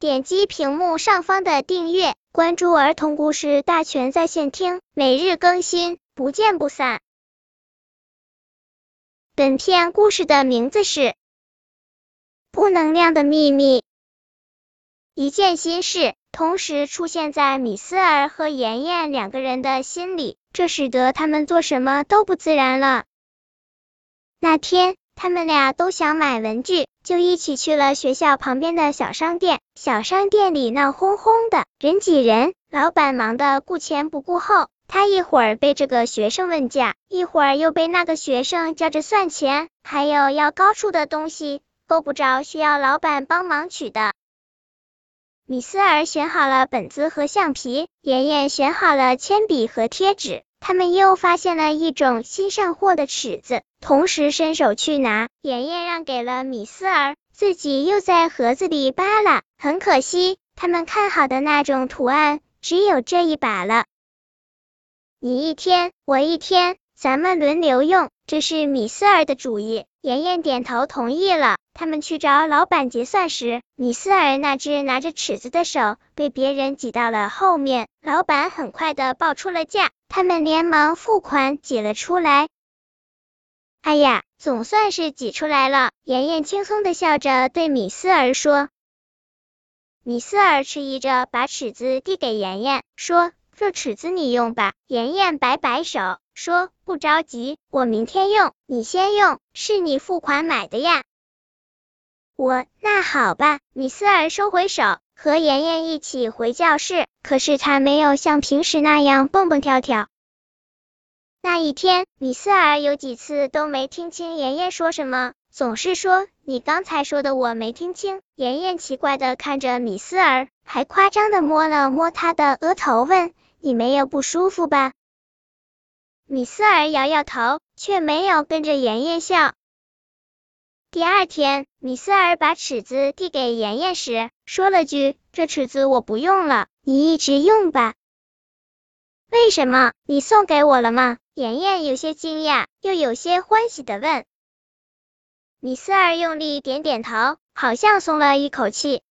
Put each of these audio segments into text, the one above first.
点击屏幕上方的订阅，关注儿童故事大全在线听，每日更新，不见不散。本片故事的名字是《不能量的秘密》。一件心事同时出现在米斯尔和妍妍两个人的心里，这使得他们做什么都不自然了。那天。他们俩都想买文具，就一起去了学校旁边的小商店。小商店里闹哄哄的，人挤人，老板忙得顾前不顾后。他一会儿被这个学生问价，一会儿又被那个学生叫着算钱，还有要高处的东西，够不着，需要老板帮忙取的。米斯尔选好了本子和橡皮，妍妍选好了铅笔和贴纸。他们又发现了一种新上货的尺子，同时伸手去拿，妍妍让给了米斯尔，自己又在盒子里扒拉。很可惜，他们看好的那种图案只有这一把了。你一天，我一天，咱们轮流用，这是米斯尔的主意。妍妍点头同意了。他们去找老板结算时，米斯尔那只拿着尺子的手被别人挤到了后面。老板很快的报出了价，他们连忙付款挤了出来。哎呀，总算是挤出来了！妍妍轻松的笑着对米斯尔说。米斯尔迟疑着把尺子递给妍妍，说：“这尺子你用吧。”妍妍摆摆手，说：“不着急，我明天用，你先用，是你付款买的呀。”我那好吧，米斯尔收回手，和妍妍一起回教室。可是他没有像平时那样蹦蹦跳跳。那一天，米斯尔有几次都没听清妍妍说什么，总是说你刚才说的我没听清。妍妍奇怪的看着米斯尔，还夸张的摸了摸他的额头，问你没有不舒服吧？米斯尔摇摇头，却没有跟着妍妍笑。第二天，米斯尔把尺子递给妍妍时，说了句：“这尺子我不用了，你一直用吧。”为什么？你送给我了吗？妍妍有些惊讶，又有些欢喜的问。米斯尔用力点点头，好像松了一口气。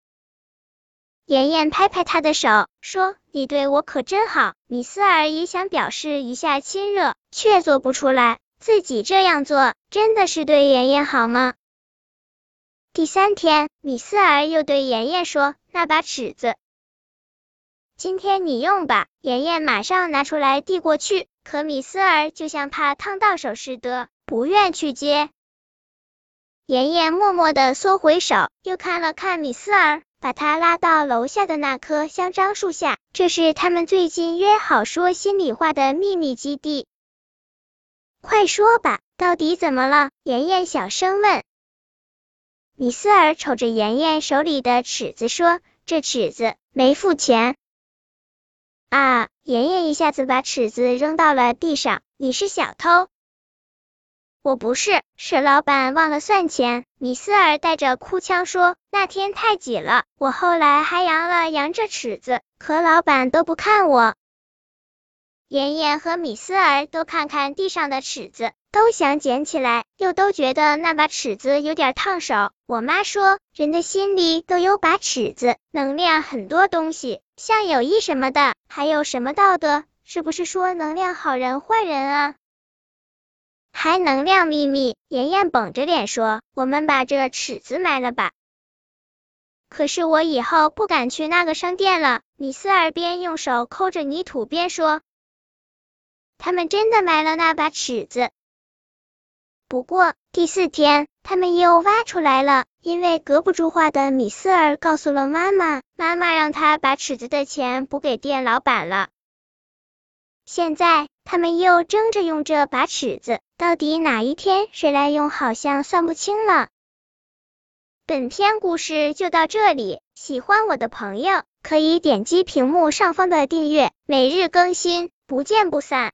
妍妍拍拍他的手，说：“你对我可真好。”米斯尔也想表示一下亲热，却做不出来。自己这样做，真的是对妍妍好吗？第三天，米斯尔又对妍妍说：“那把尺子，今天你用吧。”妍妍马上拿出来递过去，可米斯尔就像怕烫到手似的，不愿去接。妍妍默默的缩回手，又看了看米斯尔，把他拉到楼下的那棵香樟树下，这是他们最近约好说心里话的秘密基地。快说吧，到底怎么了？妍妍小声问。米斯尔瞅着妍妍手里的尺子说：“这尺子没付钱。”啊！妍妍一下子把尺子扔到了地上。你是小偷？我不是，是老板忘了算钱。米斯尔带着哭腔说：“那天太挤了，我后来还扬了扬这尺子，可老板都不看我。”妍妍和米斯尔都看看地上的尺子。都想捡起来，又都觉得那把尺子有点烫手。我妈说，人的心里都有把尺子，能量很多东西，像友谊什么的，还有什么道德，是不是说能量好人坏人啊？还能量秘密？妍妍绷着脸说，我们把这尺子埋了吧。可是我以后不敢去那个商店了。米斯尔边用手抠着泥土边说，他们真的买了那把尺子。不过第四天，他们又挖出来了，因为隔不住话的米斯尔告诉了妈妈，妈妈让他把尺子的钱补给店老板了。现在他们又争着用这把尺子，到底哪一天谁来用，好像算不清了。本篇故事就到这里，喜欢我的朋友可以点击屏幕上方的订阅，每日更新，不见不散。